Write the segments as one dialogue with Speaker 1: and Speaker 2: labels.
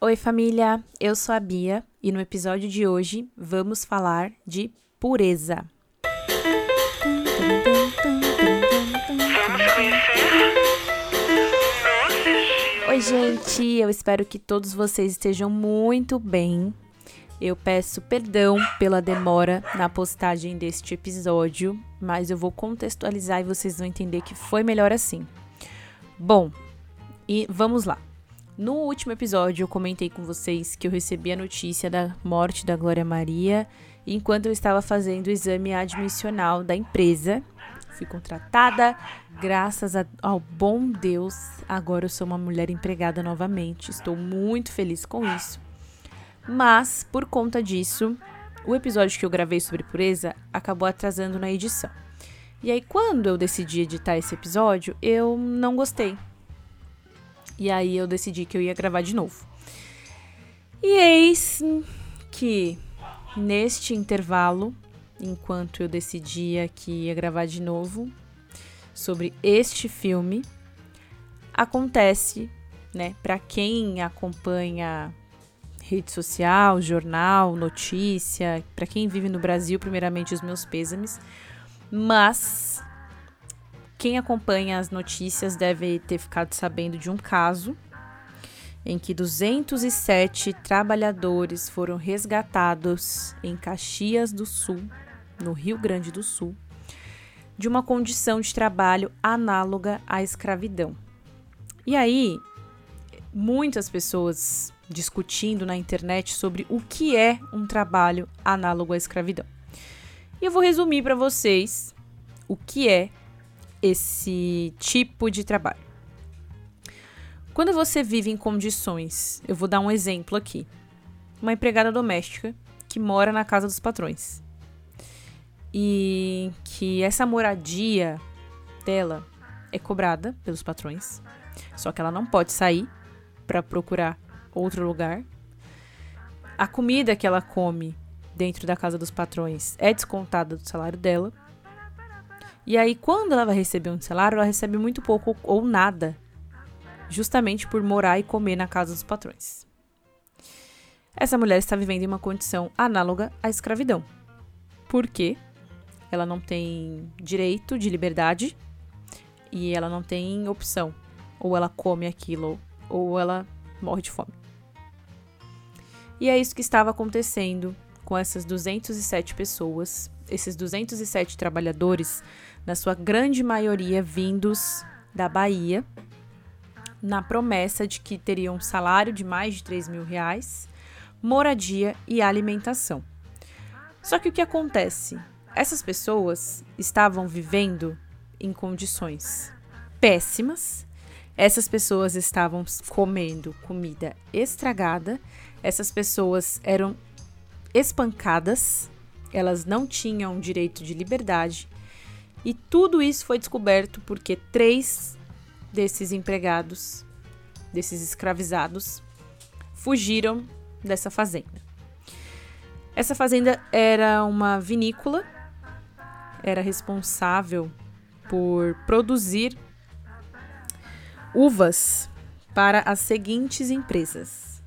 Speaker 1: Oi, família! Eu sou a Bia e no episódio de hoje vamos falar de pureza. Oi, gente! Eu espero que todos vocês estejam muito bem. Eu peço perdão pela demora na postagem deste episódio, mas eu vou contextualizar e vocês vão entender que foi melhor assim. Bom, e vamos lá. No último episódio, eu comentei com vocês que eu recebi a notícia da morte da Glória Maria enquanto eu estava fazendo o exame admissional da empresa. Fui contratada, graças ao bom Deus, agora eu sou uma mulher empregada novamente. Estou muito feliz com isso. Mas, por conta disso, o episódio que eu gravei sobre pureza acabou atrasando na edição. E aí, quando eu decidi editar esse episódio, eu não gostei e aí eu decidi que eu ia gravar de novo. E eis que neste intervalo, enquanto eu decidia que ia gravar de novo sobre este filme, acontece, né, para quem acompanha rede social, jornal, notícia, para quem vive no Brasil, primeiramente os meus pêsames, mas quem acompanha as notícias deve ter ficado sabendo de um caso em que 207 trabalhadores foram resgatados em Caxias do Sul, no Rio Grande do Sul, de uma condição de trabalho análoga à escravidão. E aí, muitas pessoas discutindo na internet sobre o que é um trabalho análogo à escravidão. E eu vou resumir para vocês o que é esse tipo de trabalho. Quando você vive em condições, eu vou dar um exemplo aqui. Uma empregada doméstica que mora na casa dos patrões. E que essa moradia dela é cobrada pelos patrões. Só que ela não pode sair para procurar outro lugar. A comida que ela come dentro da casa dos patrões é descontada do salário dela. E aí, quando ela vai receber um salário, ela recebe muito pouco ou nada, justamente por morar e comer na casa dos patrões. Essa mulher está vivendo em uma condição análoga à escravidão. Por quê? Ela não tem direito de liberdade e ela não tem opção. Ou ela come aquilo, ou ela morre de fome. E é isso que estava acontecendo com essas 207 pessoas, esses 207 trabalhadores na sua grande maioria vindos da Bahia, na promessa de que teriam um salário de mais de 3 mil reais, moradia e alimentação. Só que o que acontece? Essas pessoas estavam vivendo em condições péssimas, essas pessoas estavam comendo comida estragada, essas pessoas eram espancadas, elas não tinham direito de liberdade, e tudo isso foi descoberto porque três desses empregados, desses escravizados, fugiram dessa fazenda. Essa fazenda era uma vinícola, era responsável por produzir uvas para as seguintes empresas: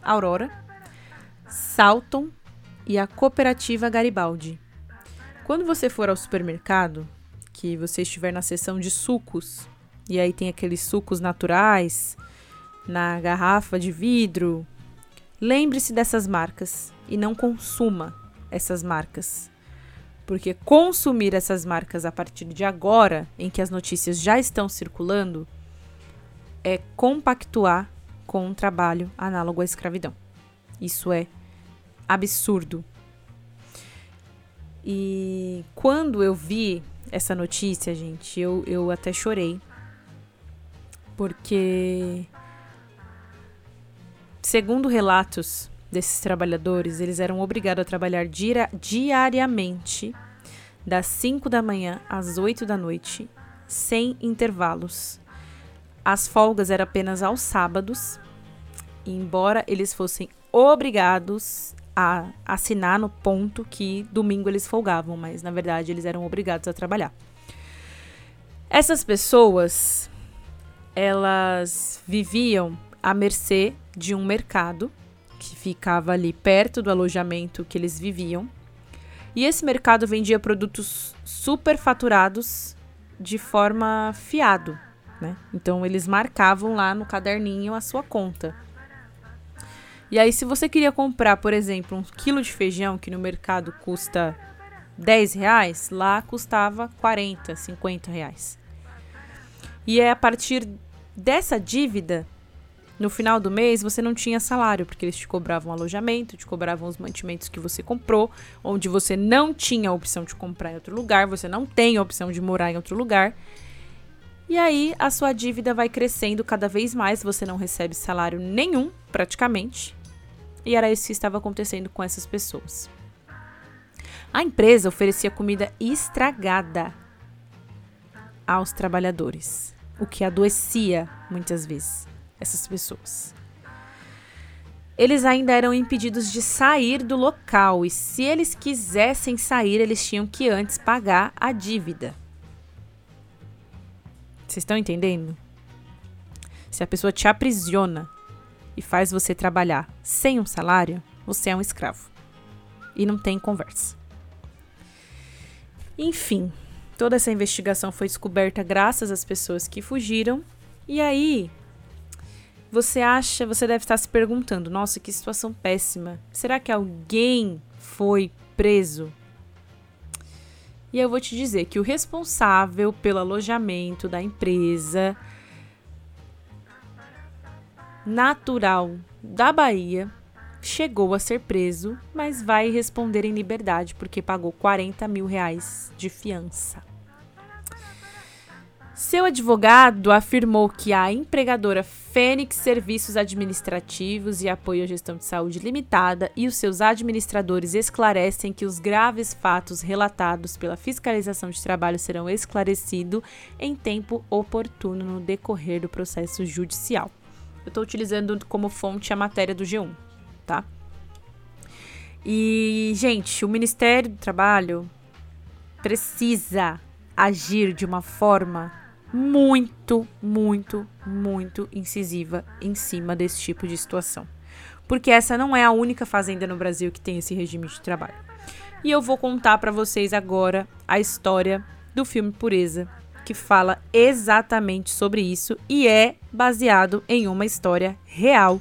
Speaker 1: Aurora, Salton e a Cooperativa Garibaldi. Quando você for ao supermercado, que você estiver na seção de sucos, e aí tem aqueles sucos naturais na garrafa de vidro, lembre-se dessas marcas e não consuma essas marcas. Porque consumir essas marcas a partir de agora, em que as notícias já estão circulando, é compactuar com um trabalho análogo à escravidão. Isso é absurdo. E quando eu vi essa notícia, gente, eu, eu até chorei. Porque, segundo relatos desses trabalhadores, eles eram obrigados a trabalhar diariamente, das 5 da manhã às 8 da noite, sem intervalos. As folgas eram apenas aos sábados, embora eles fossem obrigados a assinar no ponto que domingo eles folgavam, mas na verdade eles eram obrigados a trabalhar. Essas pessoas, elas viviam à mercê de um mercado que ficava ali perto do alojamento que eles viviam. E esse mercado vendia produtos super faturados de forma fiado, né? Então eles marcavam lá no caderninho a sua conta. E aí, se você queria comprar, por exemplo, um quilo de feijão que no mercado custa 10 reais, lá custava 40, 50 reais. E é a partir dessa dívida, no final do mês, você não tinha salário, porque eles te cobravam alojamento, te cobravam os mantimentos que você comprou, onde você não tinha a opção de comprar em outro lugar, você não tem a opção de morar em outro lugar. E aí a sua dívida vai crescendo cada vez mais, você não recebe salário nenhum, praticamente. E era isso que estava acontecendo com essas pessoas. A empresa oferecia comida estragada aos trabalhadores, o que adoecia muitas vezes essas pessoas. Eles ainda eram impedidos de sair do local e, se eles quisessem sair, eles tinham que antes pagar a dívida. Vocês estão entendendo? Se a pessoa te aprisiona e faz você trabalhar sem um salário, você é um escravo. E não tem conversa. Enfim, toda essa investigação foi descoberta graças às pessoas que fugiram. E aí, você acha, você deve estar se perguntando: nossa, que situação péssima. Será que alguém foi preso? E eu vou te dizer que o responsável pelo alojamento da empresa natural da Bahia chegou a ser preso, mas vai responder em liberdade porque pagou 40 mil reais de fiança. Seu advogado afirmou que a empregadora Fênix Serviços Administrativos e Apoio à Gestão de Saúde Limitada e os seus administradores esclarecem que os graves fatos relatados pela fiscalização de trabalho serão esclarecidos em tempo oportuno no decorrer do processo judicial. Eu estou utilizando como fonte a matéria do G1 tá? E, gente, o Ministério do Trabalho precisa agir de uma forma muito, muito, muito incisiva em cima desse tipo de situação. Porque essa não é a única fazenda no Brasil que tem esse regime de trabalho. E eu vou contar para vocês agora a história do filme Pureza, que fala exatamente sobre isso e é baseado em uma história real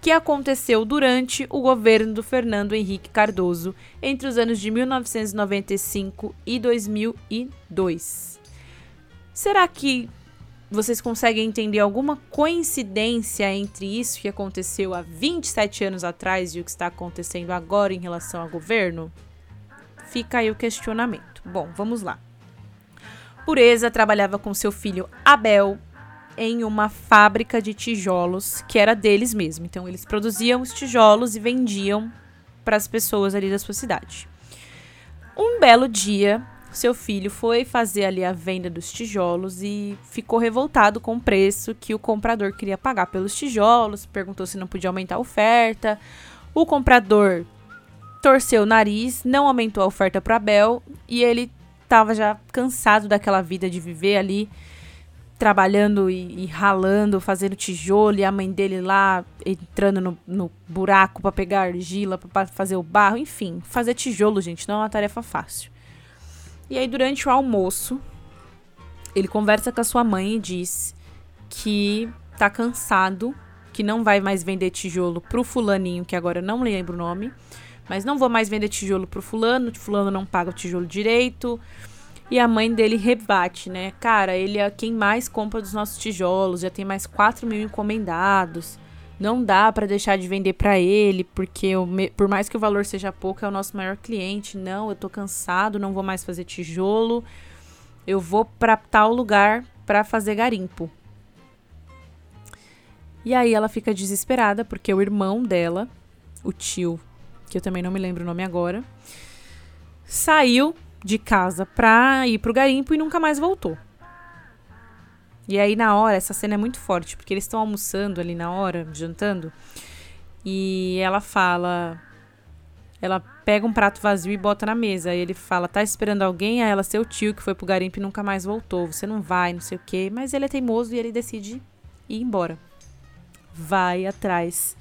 Speaker 1: que aconteceu durante o governo do Fernando Henrique Cardoso entre os anos de 1995 e 2002. Será que vocês conseguem entender alguma coincidência entre isso que aconteceu há 27 anos atrás e o que está acontecendo agora em relação ao governo? Fica aí o questionamento. Bom, vamos lá. Pureza trabalhava com seu filho Abel em uma fábrica de tijolos que era deles mesmo. Então eles produziam os tijolos e vendiam para as pessoas ali da sua cidade. Um belo dia, seu filho foi fazer ali a venda dos tijolos e ficou revoltado com o preço que o comprador queria pagar pelos tijolos, perguntou se não podia aumentar a oferta. O comprador torceu o nariz, não aumentou a oferta para Abel e ele estava já cansado daquela vida de viver ali trabalhando e, e, ralando, fazendo tijolo, e a mãe dele lá entrando no, no buraco para pegar argila, para fazer o barro, enfim, fazer tijolo, gente, não é uma tarefa fácil. E aí, durante o almoço, ele conversa com a sua mãe e diz que tá cansado, que não vai mais vender tijolo pro fulaninho, que agora eu não lembro o nome, mas não vou mais vender tijolo pro fulano, fulano não paga o tijolo direito. E a mãe dele rebate, né? Cara, ele é quem mais compra dos nossos tijolos, já tem mais 4 mil encomendados. Não dá para deixar de vender para ele, porque por mais que o valor seja pouco, é o nosso maior cliente. Não, eu tô cansado, não vou mais fazer tijolo. Eu vou para tal lugar para fazer garimpo. E aí ela fica desesperada porque o irmão dela, o tio, que eu também não me lembro o nome agora, saiu de casa pra ir pro garimpo e nunca mais voltou. E aí, na hora, essa cena é muito forte, porque eles estão almoçando ali na hora, jantando, e ela fala. Ela pega um prato vazio e bota na mesa. E ele fala: tá esperando alguém? Aí ela, seu tio, que foi pro garimpo e nunca mais voltou. Você não vai, não sei o quê. Mas ele é teimoso e ele decide ir embora. vai atrás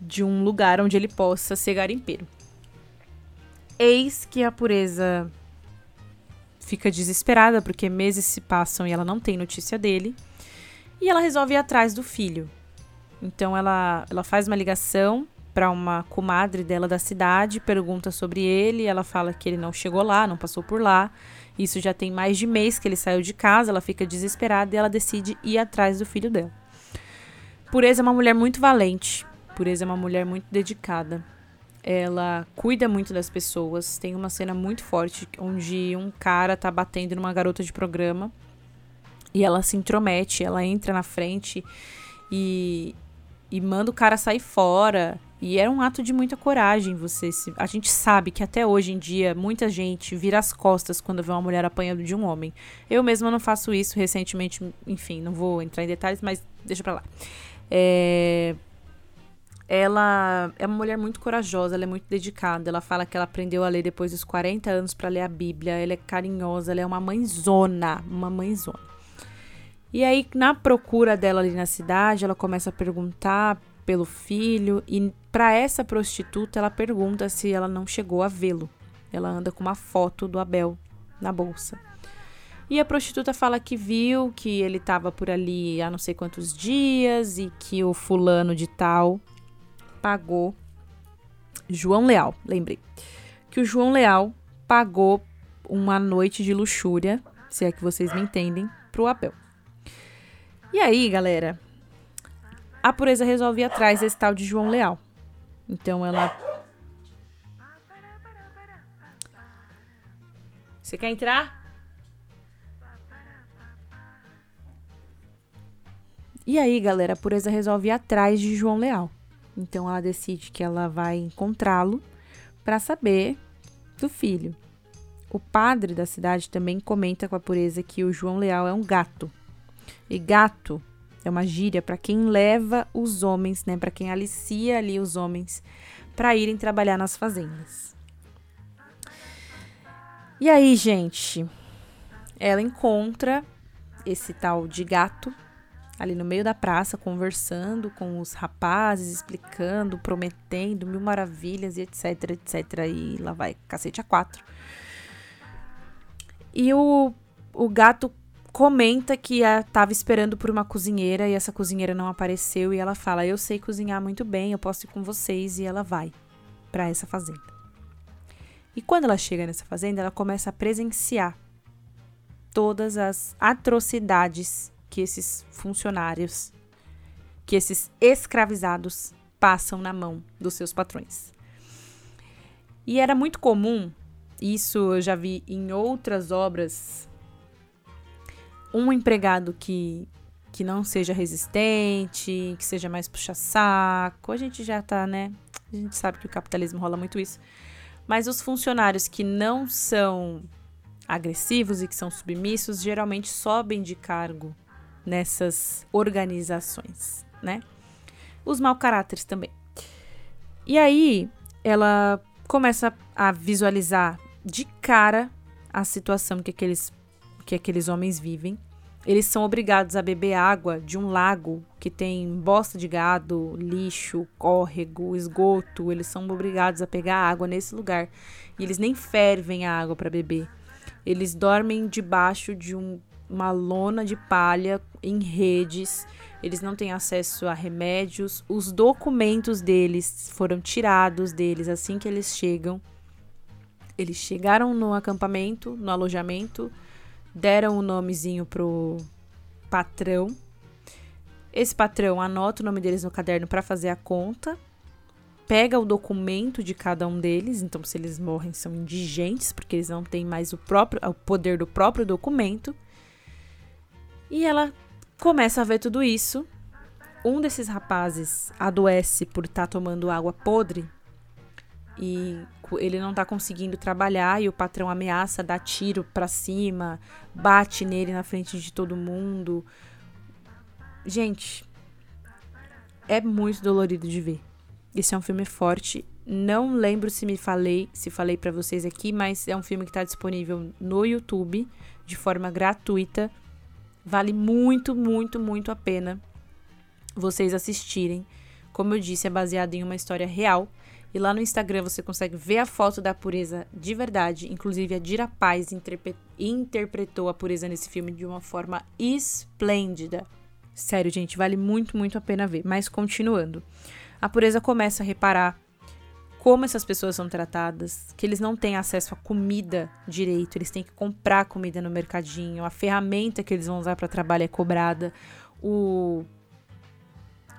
Speaker 1: de um lugar onde ele possa ser garimpeiro. Eis que a pureza fica desesperada porque meses se passam e ela não tem notícia dele. E ela resolve ir atrás do filho. Então ela, ela faz uma ligação para uma comadre dela da cidade, pergunta sobre ele, ela fala que ele não chegou lá, não passou por lá. Isso já tem mais de mês que ele saiu de casa, ela fica desesperada e ela decide ir atrás do filho dela. Pureza é uma mulher muito valente, Pureza é uma mulher muito dedicada. Ela cuida muito das pessoas. Tem uma cena muito forte onde um cara tá batendo numa garota de programa e ela se intromete, ela entra na frente e, e manda o cara sair fora. E era um ato de muita coragem você se... A gente sabe que até hoje em dia muita gente vira as costas quando vê uma mulher apanhando de um homem. Eu mesma não faço isso recentemente, enfim, não vou entrar em detalhes, mas deixa pra lá. É... Ela é uma mulher muito corajosa, ela é muito dedicada. Ela fala que ela aprendeu a ler depois dos 40 anos para ler a Bíblia. Ela é carinhosa, ela é uma mãezona, uma mãezona. E aí, na procura dela ali na cidade, ela começa a perguntar pelo filho e para essa prostituta ela pergunta se ela não chegou a vê-lo. Ela anda com uma foto do Abel na bolsa. E a prostituta fala que viu que ele estava por ali há não sei quantos dias e que o fulano de tal pagou João Leal, lembrei. Que o João Leal pagou uma noite de luxúria, se é que vocês me entendem, pro Abel. E aí, galera, a pureza resolve ir atrás desse tal de João Leal. Então ela. Você quer entrar? E aí, galera, a pureza resolve ir atrás de João Leal. Então ela decide que ela vai encontrá-lo para saber do filho. O padre da cidade também comenta com a pureza que o João Leal é um gato. E gato é uma gíria para quem leva os homens, né, para quem alicia ali os homens para irem trabalhar nas fazendas. E aí, gente, ela encontra esse tal de gato ali no meio da praça, conversando com os rapazes, explicando, prometendo mil maravilhas e etc, etc. E lá vai cacete a quatro. E o, o gato comenta que estava esperando por uma cozinheira e essa cozinheira não apareceu e ela fala: "Eu sei cozinhar muito bem, eu posso ir com vocês" e ela vai para essa fazenda. E quando ela chega nessa fazenda, ela começa a presenciar todas as atrocidades que esses funcionários, que esses escravizados passam na mão dos seus patrões. E era muito comum, isso eu já vi em outras obras um empregado que, que não seja resistente, que seja mais puxa-saco. A gente já tá, né? A gente sabe que o capitalismo rola muito isso. Mas os funcionários que não são agressivos e que são submissos geralmente sobem de cargo nessas organizações, né? Os mau caráteres também. E aí ela começa a visualizar de cara a situação que aqueles que aqueles homens vivem. Eles são obrigados a beber água de um lago que tem bosta de gado, lixo, córrego, esgoto. Eles são obrigados a pegar água nesse lugar. E eles nem fervem a água para beber. Eles dormem debaixo de um, uma lona de palha em redes. Eles não têm acesso a remédios. Os documentos deles foram tirados deles assim que eles chegam. Eles chegaram no acampamento, no alojamento deram o um nomezinho pro patrão. Esse patrão anota o nome deles no caderno para fazer a conta. Pega o documento de cada um deles, então se eles morrem são indigentes, porque eles não têm mais o próprio o poder do próprio documento. E ela começa a ver tudo isso. Um desses rapazes adoece por estar tá tomando água podre e ele não tá conseguindo trabalhar e o patrão ameaça dar tiro para cima, bate nele na frente de todo mundo. Gente, é muito dolorido de ver. Esse é um filme forte. Não lembro se me falei, se falei para vocês aqui, mas é um filme que tá disponível no YouTube de forma gratuita. Vale muito, muito, muito a pena vocês assistirem. Como eu disse, é baseado em uma história real. E lá no Instagram você consegue ver a foto da pureza de verdade. Inclusive, a Dira Paz interpretou a pureza nesse filme de uma forma esplêndida. Sério, gente, vale muito, muito a pena ver. Mas continuando. A pureza começa a reparar como essas pessoas são tratadas, que eles não têm acesso a comida direito, eles têm que comprar comida no mercadinho, a ferramenta que eles vão usar para trabalho é cobrada, o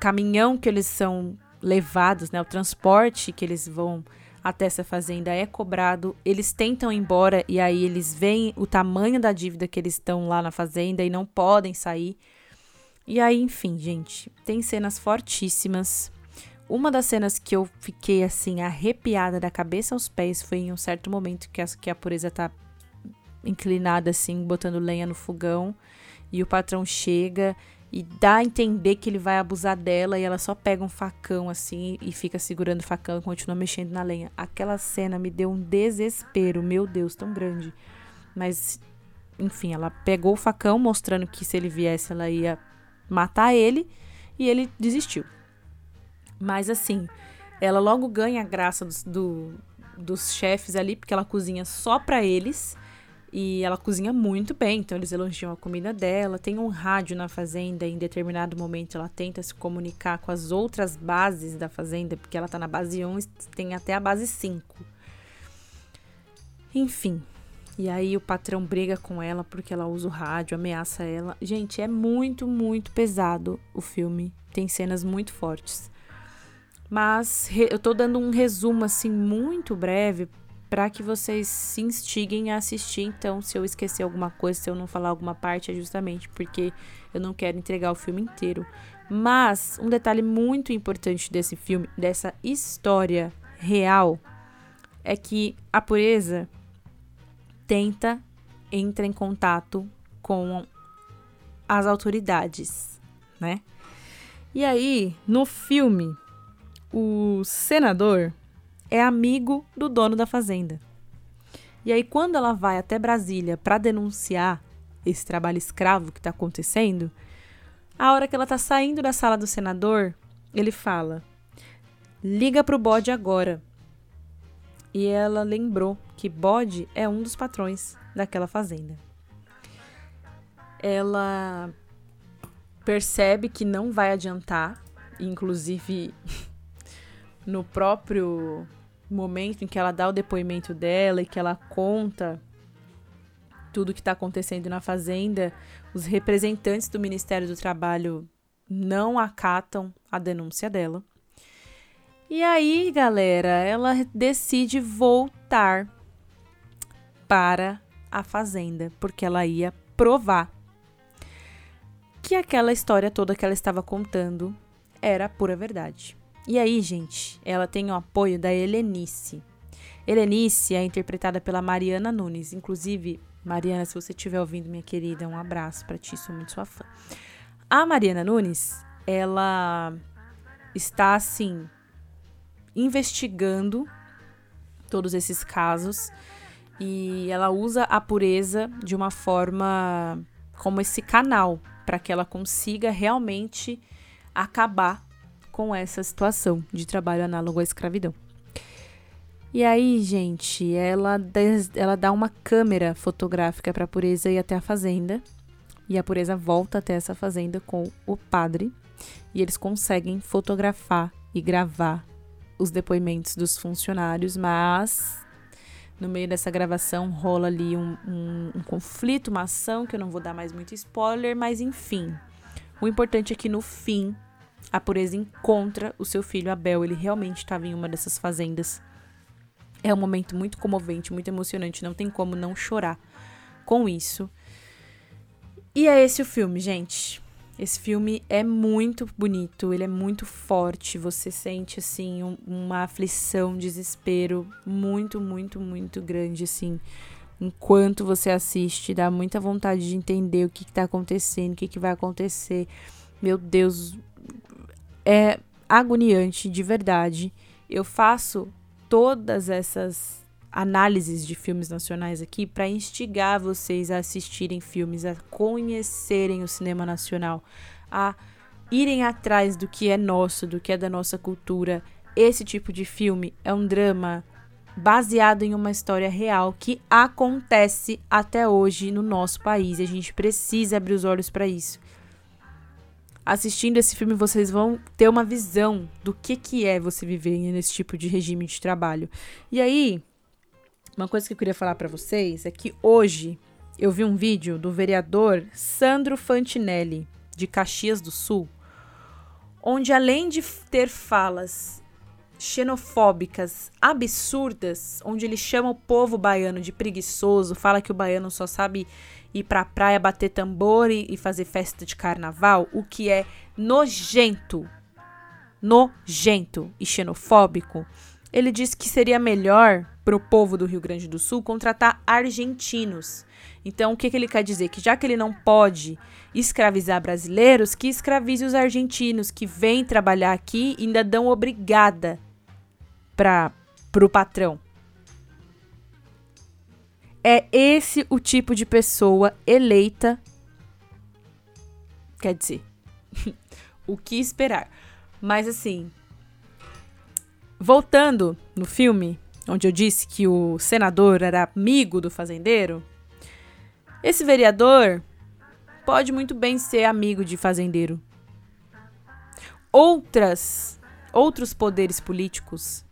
Speaker 1: caminhão que eles são levados, né, o transporte que eles vão até essa fazenda é cobrado, eles tentam ir embora e aí eles veem o tamanho da dívida que eles estão lá na fazenda e não podem sair. E aí, enfim, gente, tem cenas fortíssimas. Uma das cenas que eu fiquei assim arrepiada da cabeça aos pés foi em um certo momento que a, que a pureza tá inclinada assim, botando lenha no fogão, e o patrão chega e dá a entender que ele vai abusar dela e ela só pega um facão assim e fica segurando o facão e continua mexendo na lenha. Aquela cena me deu um desespero, meu Deus, tão grande. Mas enfim, ela pegou o facão mostrando que se ele viesse ela ia matar ele e ele desistiu. Mas assim, ela logo ganha a graça dos, do, dos chefes ali, porque ela cozinha só para eles. E ela cozinha muito bem, então eles elogiam a comida dela. Tem um rádio na fazenda, em determinado momento ela tenta se comunicar com as outras bases da fazenda, porque ela tá na base 1 tem até a base 5. Enfim. E aí o patrão briga com ela porque ela usa o rádio, ameaça ela. Gente, é muito, muito pesado o filme. Tem cenas muito fortes. Mas eu tô dando um resumo assim muito breve para que vocês se instiguem a assistir. Então, se eu esquecer alguma coisa, se eu não falar alguma parte, é justamente porque eu não quero entregar o filme inteiro. Mas um detalhe muito importante desse filme, dessa história real, é que a pureza tenta entrar em contato com as autoridades, né? E aí, no filme, o senador é amigo do dono da fazenda. E aí, quando ela vai até Brasília para denunciar esse trabalho escravo que está acontecendo, a hora que ela está saindo da sala do senador, ele fala: liga pro bode agora. E ela lembrou que bode é um dos patrões daquela fazenda. Ela percebe que não vai adiantar, inclusive no próprio momento em que ela dá o depoimento dela e que ela conta tudo que está acontecendo na fazenda, os representantes do Ministério do Trabalho não acatam a denúncia dela. E aí, galera, ela decide voltar para a fazenda, porque ela ia provar que aquela história toda que ela estava contando era pura verdade. E aí, gente, ela tem o apoio da Helenice. Helenice é interpretada pela Mariana Nunes. Inclusive, Mariana, se você estiver ouvindo, minha querida, um abraço para ti, sou muito sua fã. A Mariana Nunes, ela está assim investigando todos esses casos e ela usa a pureza de uma forma como esse canal para que ela consiga realmente acabar com essa situação de trabalho análogo à escravidão. E aí, gente, ela, des, ela dá uma câmera fotográfica para a Pureza ir até a fazenda. E a Pureza volta até essa fazenda com o padre. E eles conseguem fotografar e gravar os depoimentos dos funcionários, mas no meio dessa gravação rola ali um, um, um conflito, uma ação, que eu não vou dar mais muito spoiler, mas enfim. O importante é que no fim a pureza encontra o seu filho Abel. Ele realmente estava em uma dessas fazendas. É um momento muito comovente, muito emocionante. Não tem como não chorar com isso. E é esse o filme, gente. Esse filme é muito bonito, ele é muito forte. Você sente, assim, um, uma aflição, desespero muito, muito, muito grande, assim. Enquanto você assiste, dá muita vontade de entender o que, está acontecendo, o que, que vai acontecer. Meu Deus, é agoniante de verdade. Eu faço todas essas análises de filmes nacionais aqui para instigar vocês a assistirem filmes, a conhecerem o cinema nacional, a irem atrás do que é nosso, do que é da nossa cultura. Esse tipo de filme é um drama baseado em uma história real que acontece até hoje no nosso país. A gente precisa abrir os olhos para isso. Assistindo esse filme, vocês vão ter uma visão do que, que é você viver nesse tipo de regime de trabalho. E aí, uma coisa que eu queria falar para vocês é que hoje eu vi um vídeo do vereador Sandro Fantinelli, de Caxias do Sul, onde além de ter falas xenofóbicas absurdas, onde ele chama o povo baiano de preguiçoso, fala que o baiano só sabe ir pra praia bater tambor e, e fazer festa de carnaval, o que é nojento, nojento e xenofóbico. Ele disse que seria melhor para o povo do Rio Grande do Sul contratar argentinos. Então, o que, que ele quer dizer? Que já que ele não pode escravizar brasileiros, que escravize os argentinos que vêm trabalhar aqui e ainda dão obrigada para o patrão. É esse o tipo de pessoa eleita. Quer dizer, o que esperar? Mas assim, voltando no filme, onde eu disse que o senador era amigo do fazendeiro, esse vereador pode muito bem ser amigo de fazendeiro. Outras, outros poderes políticos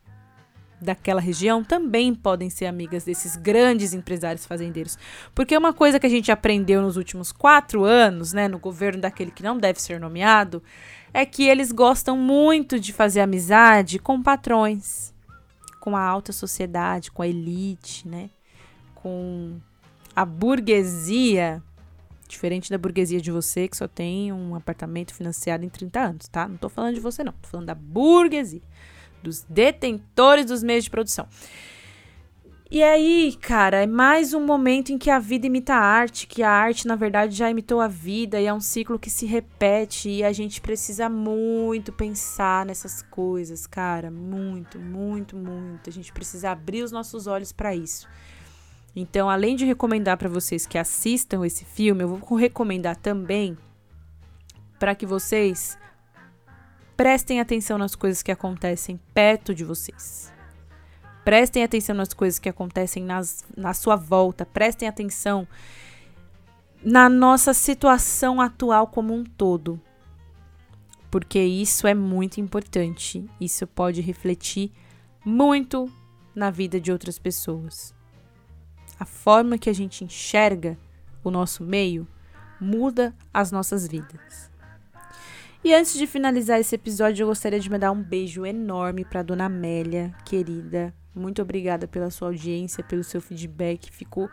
Speaker 1: daquela região também podem ser amigas desses grandes empresários fazendeiros. Porque uma coisa que a gente aprendeu nos últimos quatro anos, né, no governo daquele que não deve ser nomeado, é que eles gostam muito de fazer amizade com patrões, com a alta sociedade, com a elite, né, com a burguesia. Diferente da burguesia de você, que só tem um apartamento financiado em 30 anos, tá? Não tô falando de você, não. Tô falando da burguesia dos detentores dos meios de produção. E aí, cara, é mais um momento em que a vida imita a arte, que a arte, na verdade, já imitou a vida, e é um ciclo que se repete, e a gente precisa muito pensar nessas coisas, cara. Muito, muito, muito. A gente precisa abrir os nossos olhos para isso. Então, além de recomendar para vocês que assistam esse filme, eu vou recomendar também para que vocês Prestem atenção nas coisas que acontecem perto de vocês. Prestem atenção nas coisas que acontecem nas, na sua volta. Prestem atenção na nossa situação atual como um todo. Porque isso é muito importante. Isso pode refletir muito na vida de outras pessoas. A forma que a gente enxerga o nosso meio muda as nossas vidas. E antes de finalizar esse episódio, eu gostaria de mandar um beijo enorme para dona Amélia, querida. Muito obrigada pela sua audiência, pelo seu feedback. Ficou.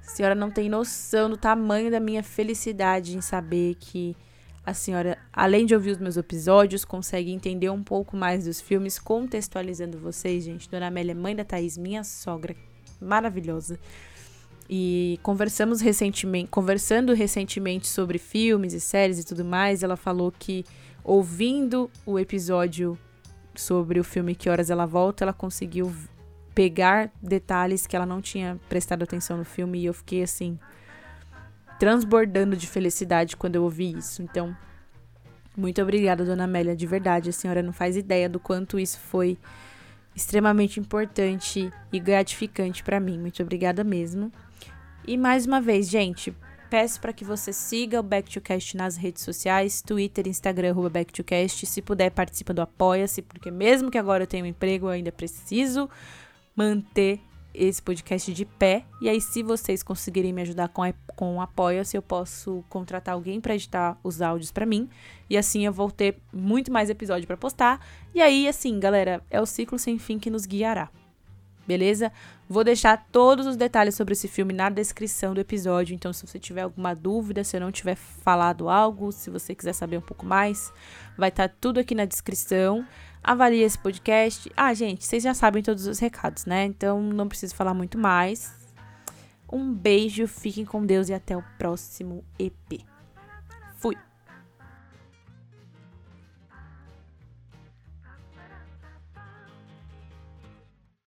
Speaker 1: A senhora não tem noção do tamanho da minha felicidade em saber que a senhora, além de ouvir os meus episódios, consegue entender um pouco mais dos filmes, contextualizando vocês, gente. Dona Amélia, é mãe da Thaís, minha sogra, maravilhosa. E conversamos recentemente, conversando recentemente sobre filmes e séries e tudo mais, ela falou que ouvindo o episódio sobre o filme Que Horas Ela Volta, ela conseguiu pegar detalhes que ela não tinha prestado atenção no filme e eu fiquei assim transbordando de felicidade quando eu ouvi isso. Então, muito obrigada, dona Amélia, de verdade, a senhora não faz ideia do quanto isso foi extremamente importante e gratificante para mim. Muito obrigada mesmo. E mais uma vez, gente, peço para que você siga o Back to Cast nas redes sociais, Twitter, Instagram, Back to Cast. Se puder, participa do Apoia-se, porque mesmo que agora eu tenha um emprego, eu ainda preciso manter esse podcast de pé. E aí, se vocês conseguirem me ajudar com, com o Apoia-se, eu posso contratar alguém para editar os áudios para mim. E assim eu vou ter muito mais episódio para postar. E aí, assim, galera, é o ciclo sem fim que nos guiará beleza? Vou deixar todos os detalhes sobre esse filme na descrição do episódio, então se você tiver alguma dúvida, se eu não tiver falado algo, se você quiser saber um pouco mais, vai estar tá tudo aqui na descrição. Avalie esse podcast. Ah, gente, vocês já sabem todos os recados, né? Então não preciso falar muito mais. Um beijo, fiquem com Deus e até o próximo EP.